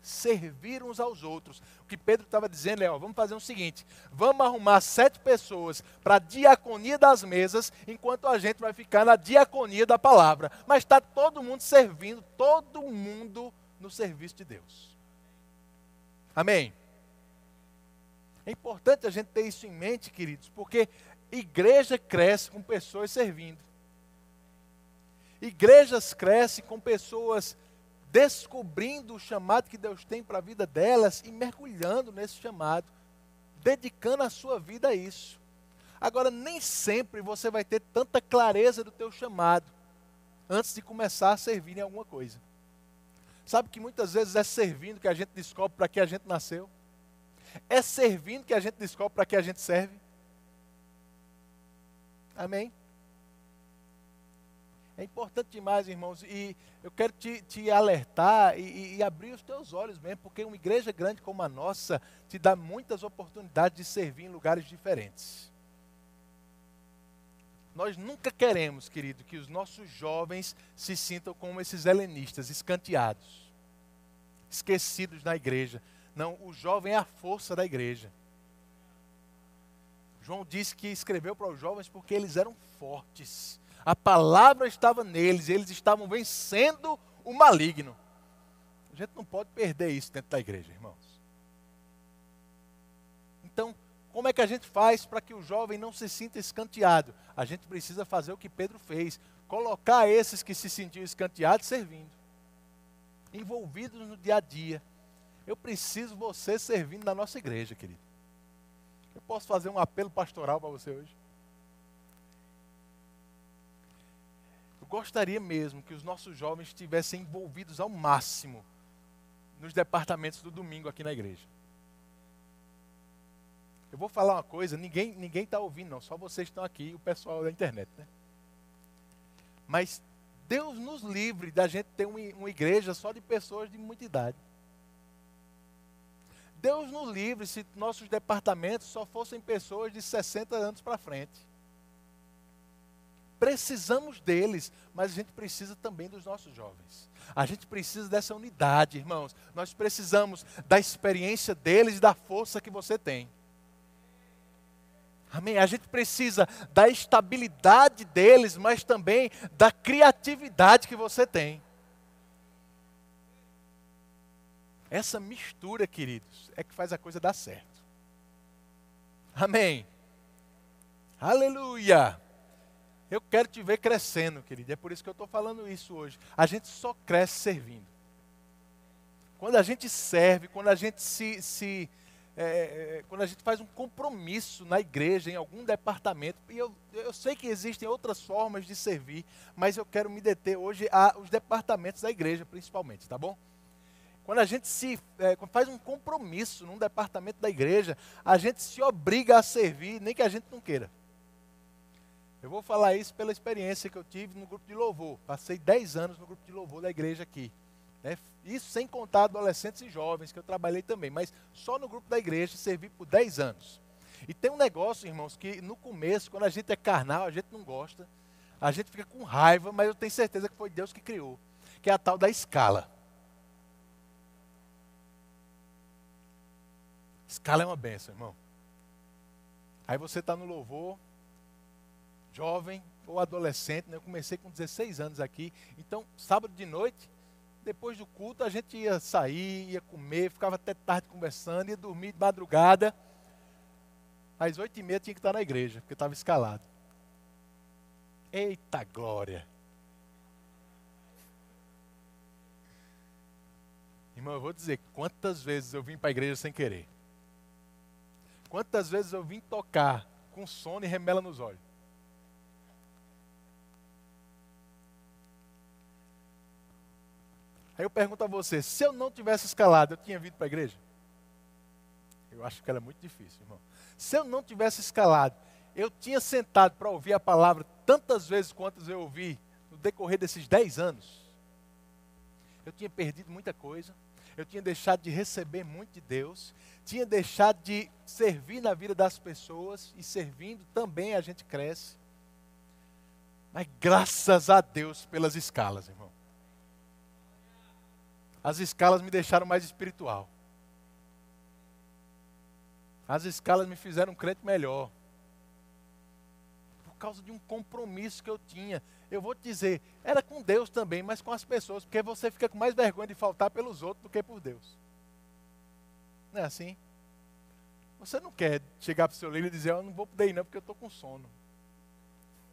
servir uns aos outros. O que Pedro estava dizendo é: ó, vamos fazer o seguinte: vamos arrumar sete pessoas para a diaconia das mesas, enquanto a gente vai ficar na diaconia da palavra. Mas está todo mundo servindo, todo mundo no serviço de Deus. Amém? É importante a gente ter isso em mente, queridos, porque igreja cresce com pessoas servindo. Igrejas crescem com pessoas descobrindo o chamado que Deus tem para a vida delas e mergulhando nesse chamado, dedicando a sua vida a isso. Agora, nem sempre você vai ter tanta clareza do teu chamado antes de começar a servir em alguma coisa. Sabe que muitas vezes é servindo que a gente descobre para que a gente nasceu? É servindo que a gente descobre para que a gente serve? Amém? É importante demais, irmãos, e eu quero te, te alertar e, e, abrir os teus olhos mesmo, porque uma igreja grande como a nossa te dá muitas oportunidades de servir em lugares diferentes. Nós nunca queremos, querido, que os nossos jovens se sintam como esses helenistas, escanteados, esquecidos na igreja. Não, o jovem é a força da igreja. João disse que escreveu para os jovens porque eles eram fortes a palavra estava neles, eles estavam vencendo o maligno. A gente não pode perder isso dentro da igreja, irmãos. Então, como é que a gente faz para que o jovem não se sinta escanteado? A gente precisa fazer o que Pedro fez: colocar esses que se sentiam escanteados servindo, envolvidos no dia a dia. Eu preciso você servindo na nossa igreja, querido. Eu posso fazer um apelo pastoral para você hoje? Gostaria mesmo que os nossos jovens estivessem envolvidos ao máximo nos departamentos do domingo aqui na igreja. Eu vou falar uma coisa, ninguém ninguém está ouvindo, não, só vocês estão aqui e o pessoal da internet, né? Mas Deus nos livre da gente ter uma, igreja só de pessoas de muita idade. Deus nos livre se nossos departamentos só fossem pessoas de 60 anos para frente precisamos deles, mas a gente precisa também dos nossos jovens. A gente precisa dessa unidade, irmãos. Nós precisamos da experiência deles e da força que você tem. Amém? A gente precisa da estabilidade deles, mas também da criatividade que você tem. Essa mistura, queridos, é que faz a coisa dar certo. Amém? Aleluia! Eu quero te ver crescendo, querido. É por isso que eu estou falando isso hoje. A gente só cresce servindo. Quando a gente serve, quando a gente se, se é, é, quando a gente faz um compromisso na igreja, em algum departamento, e eu, eu sei que existem outras formas de servir, mas eu quero me deter hoje aos departamentos da igreja, principalmente, tá bom? Quando a gente se é, faz um compromisso num departamento da igreja, a gente se obriga a servir, nem que a gente não queira. Eu vou falar isso pela experiência que eu tive no grupo de louvor. Passei 10 anos no grupo de louvor da igreja aqui. Né? Isso sem contar adolescentes e jovens, que eu trabalhei também. Mas só no grupo da igreja servi por 10 anos. E tem um negócio, irmãos, que no começo, quando a gente é carnal, a gente não gosta. A gente fica com raiva, mas eu tenho certeza que foi Deus que criou. Que é a tal da escala. Escala é uma benção, irmão. Aí você está no louvor, jovem ou adolescente, né? eu comecei com 16 anos aqui. Então, sábado de noite, depois do culto, a gente ia sair, ia comer, ficava até tarde conversando, ia dormir de madrugada. Às oito e meia tinha que estar na igreja, porque estava escalado. Eita glória! Irmão, eu vou dizer quantas vezes eu vim para a igreja sem querer. Quantas vezes eu vim tocar com sono e remela nos olhos. Aí eu pergunto a você, se eu não tivesse escalado, eu tinha vindo para a igreja? Eu acho que era muito difícil, irmão. Se eu não tivesse escalado, eu tinha sentado para ouvir a palavra tantas vezes quantas eu ouvi no decorrer desses dez anos. Eu tinha perdido muita coisa, eu tinha deixado de receber muito de Deus, tinha deixado de servir na vida das pessoas e servindo também a gente cresce. Mas graças a Deus pelas escalas, irmão. As escalas me deixaram mais espiritual. As escalas me fizeram um crente melhor. Por causa de um compromisso que eu tinha. Eu vou te dizer, era com Deus também, mas com as pessoas, porque você fica com mais vergonha de faltar pelos outros do que por Deus. Não é assim? Você não quer chegar para o seu líder e dizer, eu não vou poder ir não, porque eu estou com sono.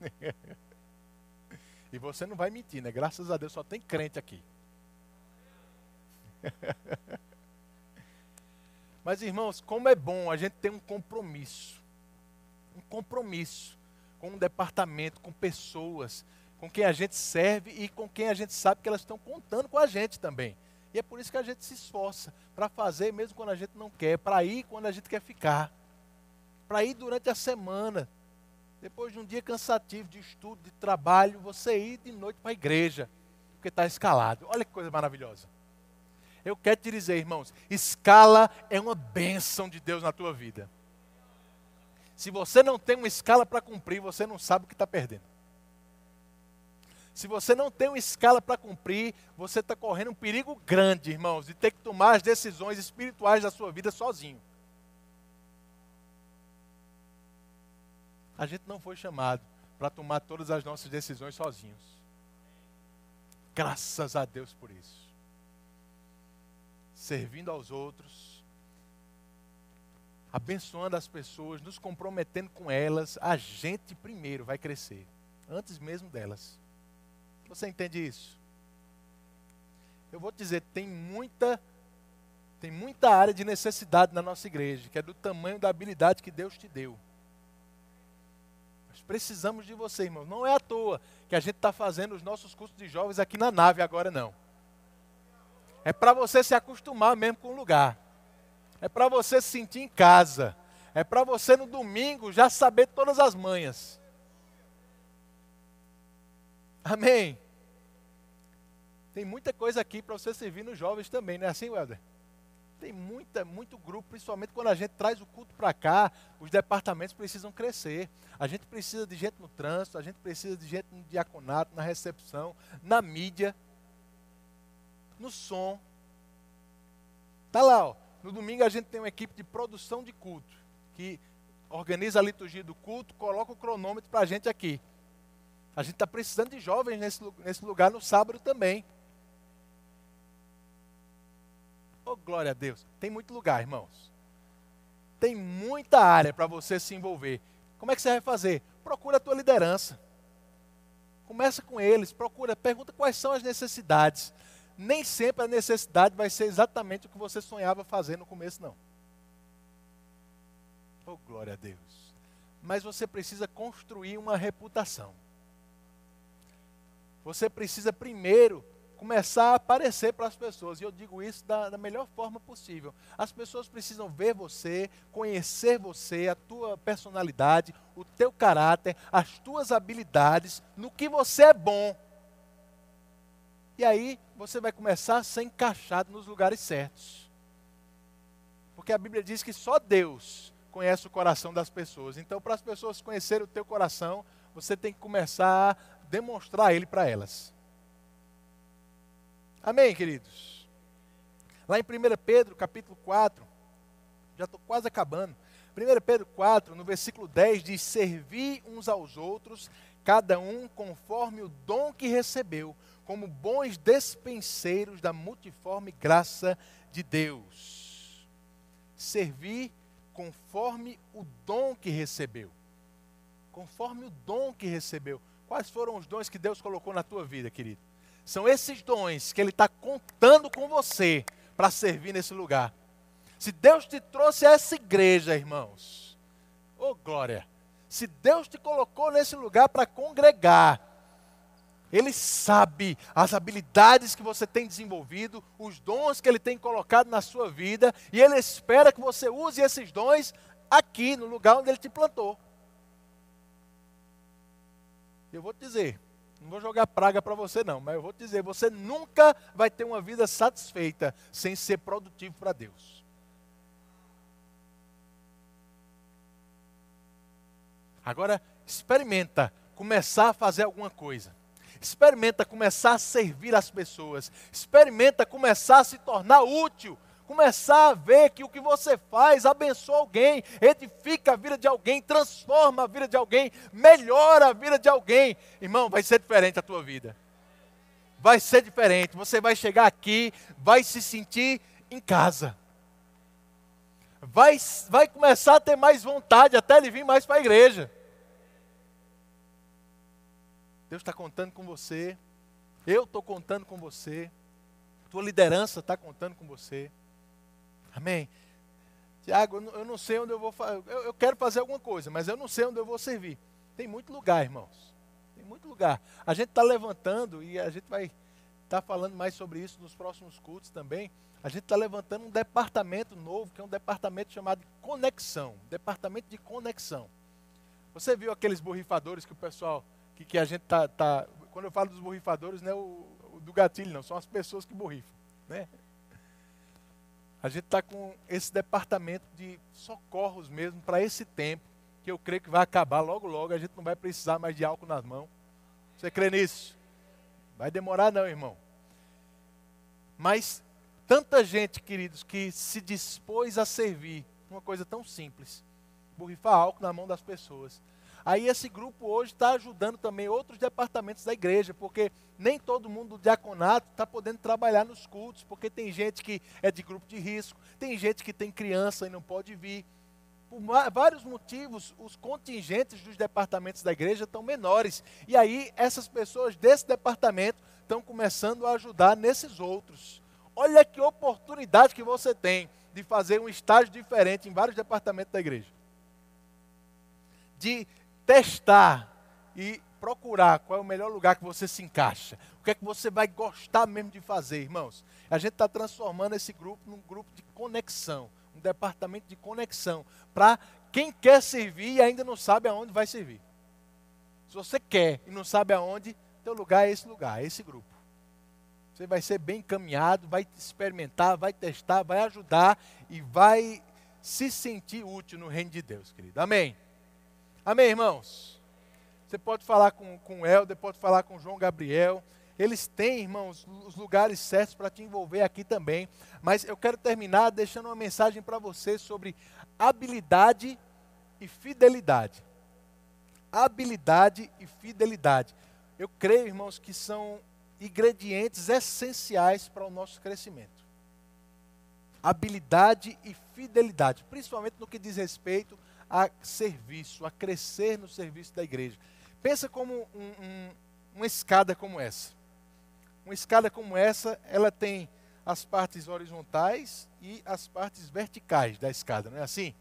e você não vai mentir, né? Graças a Deus só tem crente aqui. Mas, irmãos, como é bom a gente ter um compromisso. Um compromisso com um departamento, com pessoas, com quem a gente serve e com quem a gente sabe que elas estão contando com a gente também. E é por isso que a gente se esforça para fazer mesmo quando a gente não quer, para ir quando a gente quer ficar, para ir durante a semana. Depois de um dia cansativo de estudo, de trabalho, você ir de noite para a igreja, porque está escalado. Olha que coisa maravilhosa. Eu quero te dizer, irmãos, escala é uma bênção de Deus na tua vida. Se você não tem uma escala para cumprir, você não sabe o que está perdendo. Se você não tem uma escala para cumprir, você está correndo um perigo grande, irmãos, de ter que tomar as decisões espirituais da sua vida sozinho. A gente não foi chamado para tomar todas as nossas decisões sozinhos. Graças a Deus por isso servindo aos outros, abençoando as pessoas, nos comprometendo com elas, a gente primeiro vai crescer, antes mesmo delas. Você entende isso? Eu vou te dizer, tem muita tem muita área de necessidade na nossa igreja, que é do tamanho da habilidade que Deus te deu. Nós precisamos de você, irmão. Não é à toa que a gente está fazendo os nossos cursos de jovens aqui na nave agora, não. É para você se acostumar mesmo com o lugar. É para você se sentir em casa. É para você no domingo já saber todas as manhas. Amém. Tem muita coisa aqui para você servir nos jovens também, não é assim, Welder? Tem muita, muito grupo, principalmente quando a gente traz o culto para cá, os departamentos precisam crescer. A gente precisa de gente no trânsito, a gente precisa de gente no diaconato, na recepção, na mídia no som. Tá lá, ó. No domingo a gente tem uma equipe de produção de culto que organiza a liturgia do culto, coloca o cronômetro para a gente aqui. A gente está precisando de jovens nesse, nesse lugar no sábado também. Oh, glória a Deus. Tem muito lugar, irmãos. Tem muita área para você se envolver. Como é que você vai fazer? Procura a tua liderança. Começa com eles, procura, pergunta quais são as necessidades nem sempre a necessidade vai ser exatamente o que você sonhava fazer no começo, não. Oh, glória a Deus. Mas você precisa construir uma reputação. Você precisa primeiro começar a aparecer para as pessoas. E eu digo isso da, da, melhor forma possível. As pessoas precisam ver você, conhecer você, a tua personalidade, o teu caráter, as tuas habilidades, no que você é bom. E aí você vai começar a ser encaixado nos lugares certos. Porque a Bíblia diz que só Deus conhece o coração das pessoas. Então, para as pessoas conhecerem o teu coração, você tem que começar a demonstrar ele para elas. Amém, queridos? Lá em 1 Pedro, capítulo 4, já estou quase acabando, 1 Pedro 4, no versículo 10, diz: Servi uns aos outros, cada um conforme o dom que recebeu, como bons despenseiros da multiforme graça de Deus. Servir conforme o dom que recebeu. Conforme o dom que recebeu. Quais foram os dons que Deus colocou na tua vida, querido? São esses dons que Ele está contando com você para servir nesse lugar. Se Deus te trouxe a essa igreja, irmãos, ô oh, glória! Se Deus te colocou nesse lugar para congregar, Ele sabe as habilidades que você tem desenvolvido, os dons que Ele tem colocado na sua vida, e Ele espera que você use esses dons aqui, no lugar onde Ele te plantou. Eu vou te dizer, não vou jogar praga para você não, mas eu vou te dizer, você nunca vai ter uma vida satisfeita sem ser produtivo para Deus. Agora, experimenta começar a fazer alguma coisa. Experimenta começar a servir as pessoas. Experimenta começar a se tornar útil começar a ver que o que você faz abençoa alguém, edifica a vida de alguém, transforma a vida de alguém, melhora a vida de alguém, irmão, vai ser diferente a tua vida. Vai ser diferente. Você vai chegar aqui, vai se sentir em casa. Vai, vai começar a ter mais vontade até ele vir mais para a igreja. Deus está contando com você. Eu estou contando com você. Tua liderança está contando com você. Amém? Tiago, eu não sei onde eu vou fazer. Eu quero fazer alguma coisa, mas eu não sei onde eu vou servir. Tem muito lugar, irmãos. Tem muito lugar. A gente está levantando e a gente vai estar tá falando mais sobre isso nos próximos cultos também. A gente está levantando um departamento novo, que é um departamento chamado conexão. Departamento de conexão. Você viu aqueles borrifadores que o pessoal, que, que a gente está. Tá, quando eu falo dos borrifadores, não é o, o do gatilho, não, são as pessoas que borrifam. Né? A gente está com esse departamento de socorros mesmo para esse tempo, que eu creio que vai acabar logo, logo. A gente não vai precisar mais de álcool nas mãos. Você crê nisso? Vai demorar, não, irmão. Mas tanta gente, queridos, que se dispôs a servir, uma coisa tão simples, borrifar álcool na mão das pessoas. Aí esse grupo hoje está ajudando também outros departamentos da igreja, porque nem todo mundo do diaconato está podendo trabalhar nos cultos, porque tem gente que é de grupo de risco, tem gente que tem criança e não pode vir. Por vários motivos, os contingentes dos departamentos da igreja estão menores. E aí essas pessoas desse departamento estão começando a ajudar nesses outros. Olha que oportunidade que você tem de fazer um estágio diferente em vários departamentos da igreja. De testar e procurar qual é o melhor lugar que você se encaixa. O que é que você vai gostar mesmo de fazer, irmãos? A gente está transformando esse grupo num grupo de conexão, um departamento de conexão, para quem quer servir e ainda não sabe aonde vai servir. Se você quer e não sabe aonde, teu lugar é esse lugar, é esse grupo. Você vai ser bem encaminhado, vai experimentar, vai testar, vai ajudar e vai se sentir útil no reino de Deus, querido. Amém. Amém, irmãos? Você pode falar com, com o Helder, pode falar com o João Gabriel. Eles têm, irmãos, os lugares certos para te envolver aqui também. Mas eu quero terminar deixando uma mensagem para você sobre habilidade e fidelidade. Habilidade e fidelidade. Eu creio, irmãos, que são ingredientes essenciais para o nosso crescimento. Habilidade e fidelidade, principalmente no que diz respeito a serviço, a crescer no serviço da igreja. Pensa como um, um, uma escada como essa. Uma escada como essa, ela tem as partes horizontais e as partes verticais da escada, não é assim?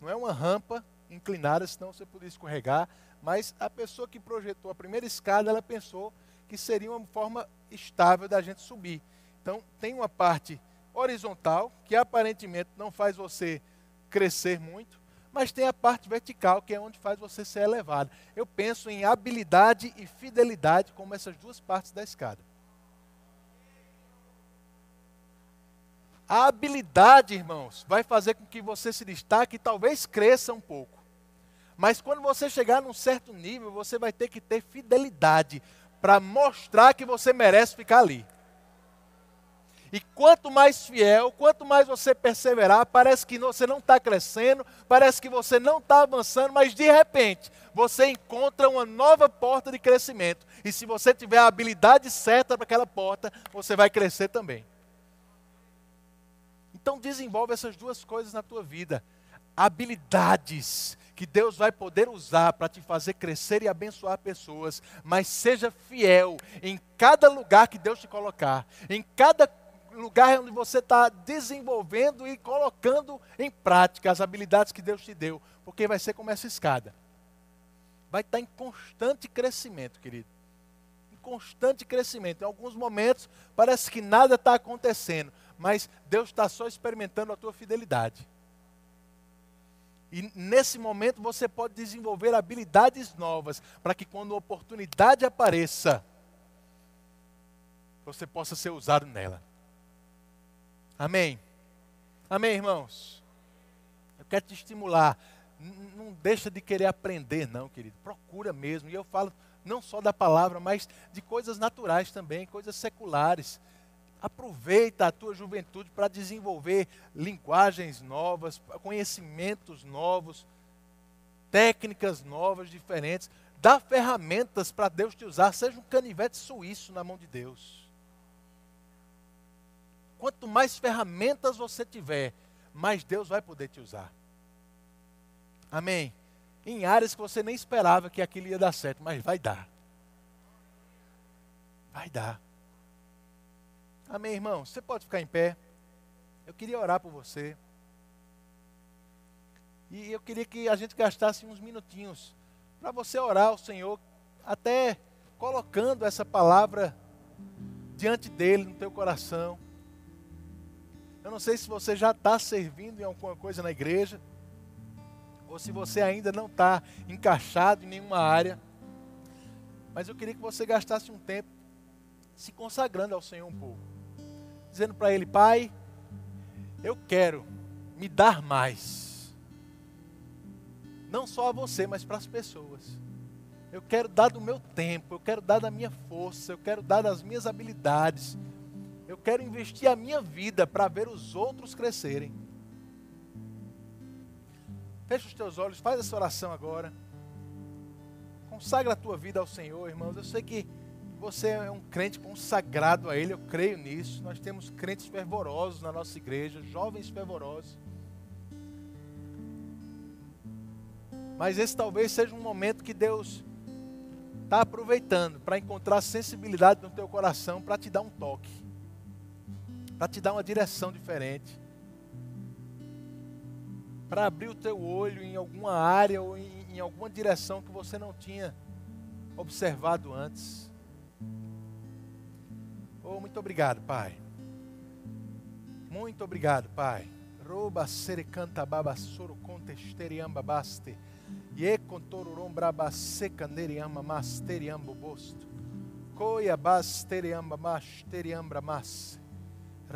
Não é uma rampa inclinada, senão você poderia escorregar, mas a pessoa que projetou a primeira escada, ela pensou que seria uma forma estável da gente subir. Então, tem uma parte horizontal, que aparentemente não faz você crescer muito, mas tem a parte vertical, que é onde faz você ser elevado. Eu penso em habilidade e fidelidade como essas duas partes da escada. A habilidade, irmãos, vai fazer com que você se destaque e talvez cresça um pouco. Mas quando você chegar num certo nível, você vai ter que ter fidelidade para mostrar que você merece ficar ali. E quanto mais fiel, quanto mais você perseverar, parece que você não está crescendo, parece que você não está avançando, mas de repente você encontra uma nova porta de crescimento. E se você tiver a habilidade certa para aquela porta, você vai crescer também. Então desenvolve essas duas coisas na tua vida. Habilidades que Deus vai poder usar para te fazer crescer e abençoar pessoas, mas seja fiel em cada lugar que Deus te colocar, em cada lugar onde você está desenvolvendo e colocando em prática as habilidades que Deus te deu, porque vai ser como essa escada. Vai estar tá em constante crescimento, querido. Em constante crescimento. Em alguns momentos parece que nada está acontecendo, mas Deus está só experimentando a tua fidelidade. E nesse momento você pode desenvolver habilidades novas para que quando a oportunidade apareça, você possa ser usado nela. Amém? Amém, irmãos? Eu quero te estimular. Não deixa de querer aprender, não, querido. Procura mesmo. E eu falo não só da palavra, mas de coisas naturais também, coisas seculares. Aproveita a tua juventude para desenvolver linguagens novas, conhecimentos novos, técnicas novas, diferentes. Dá ferramentas para Deus te usar. Seja um canivete suíço na mão de Deus. Quanto mais ferramentas você tiver, mais Deus vai poder te usar. Amém? Em áreas que você nem esperava que aquilo ia dar certo, mas vai dar. Vai dar. Amém, irmão? Você pode ficar em pé. Eu queria orar por você. E eu queria que a gente gastasse uns minutinhos para você orar ao Senhor, até colocando essa palavra diante dele no teu coração. Eu não sei se você já está servindo em alguma coisa na igreja, ou se você ainda não está encaixado em nenhuma área. Mas eu queria que você gastasse um tempo se consagrando ao Senhor um pouco, dizendo para Ele: Pai, eu quero me dar mais, não só a você, mas para as pessoas. Eu quero dar do meu tempo, eu quero dar da minha força, eu quero dar das minhas habilidades eu quero investir a minha vida para ver os outros crescerem. Fecha os teus olhos, faz essa oração agora. Consagra a tua vida ao Senhor, irmãos. Eu sei que você é um crente consagrado a Ele, eu creio nisso. Nós temos crentes fervorosos na nossa igreja, jovens fervorosos. Mas esse talvez seja um momento que Deus está aproveitando para encontrar sensibilidade no teu coração, para te dar um toque para te dar uma direção diferente, para abrir o teu olho em alguma área ou em, em alguma direção que você não tinha observado antes. Oh, muito obrigado, Pai. Muito obrigado, Pai. Roba canta baba soro contesteriamba baste. Ye contorurom braba secanderiamba masteriamba bosto. Coia basteriamba masteriamba mas.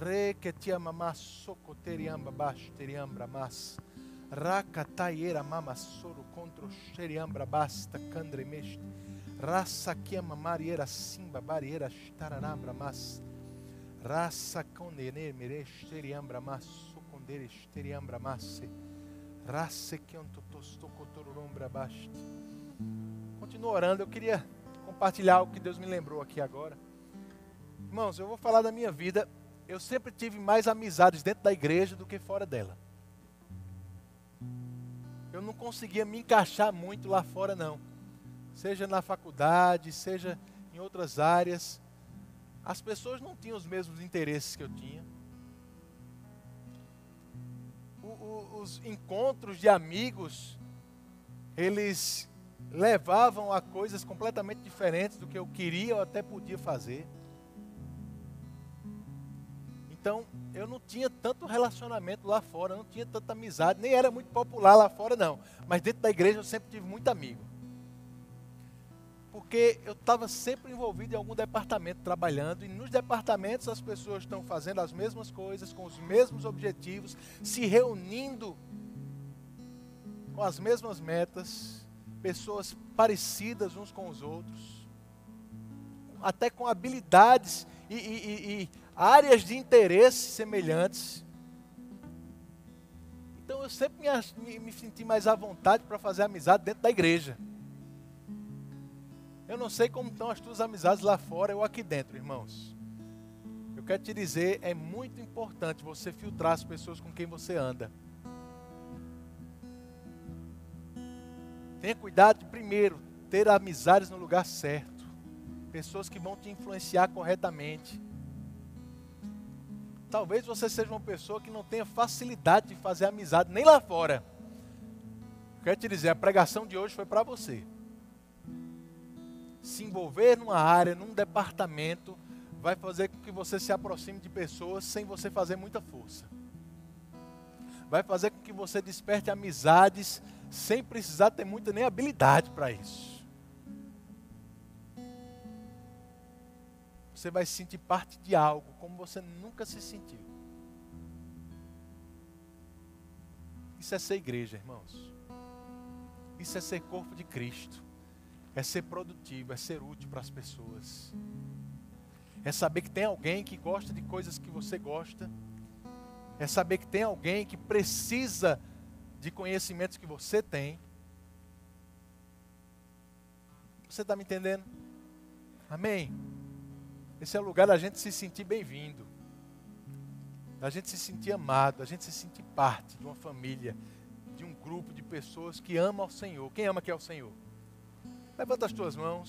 Re que te ama mas soco teriamba baixo teriambra mas. Raka taiera mama soro contra xeriambra basta candre meste. Raça que ama mariera simba barriera estararambra mas. Raça condene merexteriambra mas socondere esteriambra mas. Raça que onto tosto cotorumbra basta. Continua orando, eu queria compartilhar o que Deus me lembrou aqui agora. Irmãos, eu vou falar da minha vida eu sempre tive mais amizades dentro da igreja do que fora dela. Eu não conseguia me encaixar muito lá fora, não. Seja na faculdade, seja em outras áreas. As pessoas não tinham os mesmos interesses que eu tinha. O, o, os encontros de amigos, eles levavam a coisas completamente diferentes do que eu queria ou até podia fazer. Então, eu não tinha tanto relacionamento lá fora, não tinha tanta amizade, nem era muito popular lá fora, não. Mas dentro da igreja eu sempre tive muito amigo. Porque eu estava sempre envolvido em algum departamento trabalhando, e nos departamentos as pessoas estão fazendo as mesmas coisas, com os mesmos objetivos, se reunindo com as mesmas metas, pessoas parecidas uns com os outros, até com habilidades e, e, e áreas de interesse semelhantes. Então eu sempre me, me senti mais à vontade para fazer amizade dentro da igreja. Eu não sei como estão as tuas amizades lá fora ou aqui dentro, irmãos. Eu quero te dizer, é muito importante você filtrar as pessoas com quem você anda. Tenha cuidado de, primeiro, ter amizades no lugar certo. Pessoas que vão te influenciar corretamente. Talvez você seja uma pessoa que não tenha facilidade de fazer amizade, nem lá fora. Quero te dizer, a pregação de hoje foi para você se envolver numa área, num departamento, vai fazer com que você se aproxime de pessoas sem você fazer muita força. Vai fazer com que você desperte amizades sem precisar ter muita nem habilidade para isso. Você vai se sentir parte de algo como você nunca se sentiu. Isso é ser igreja, irmãos. Isso é ser corpo de Cristo é ser produtivo, é ser útil para as pessoas. É saber que tem alguém que gosta de coisas que você gosta. É saber que tem alguém que precisa de conhecimentos que você tem. Você está me entendendo? Amém? Esse é o lugar da gente se sentir bem-vindo, da gente se sentir amado, da gente se sentir parte de uma família, de um grupo de pessoas que amam ao Senhor. Quem ama que é o Senhor? Levanta as tuas mãos.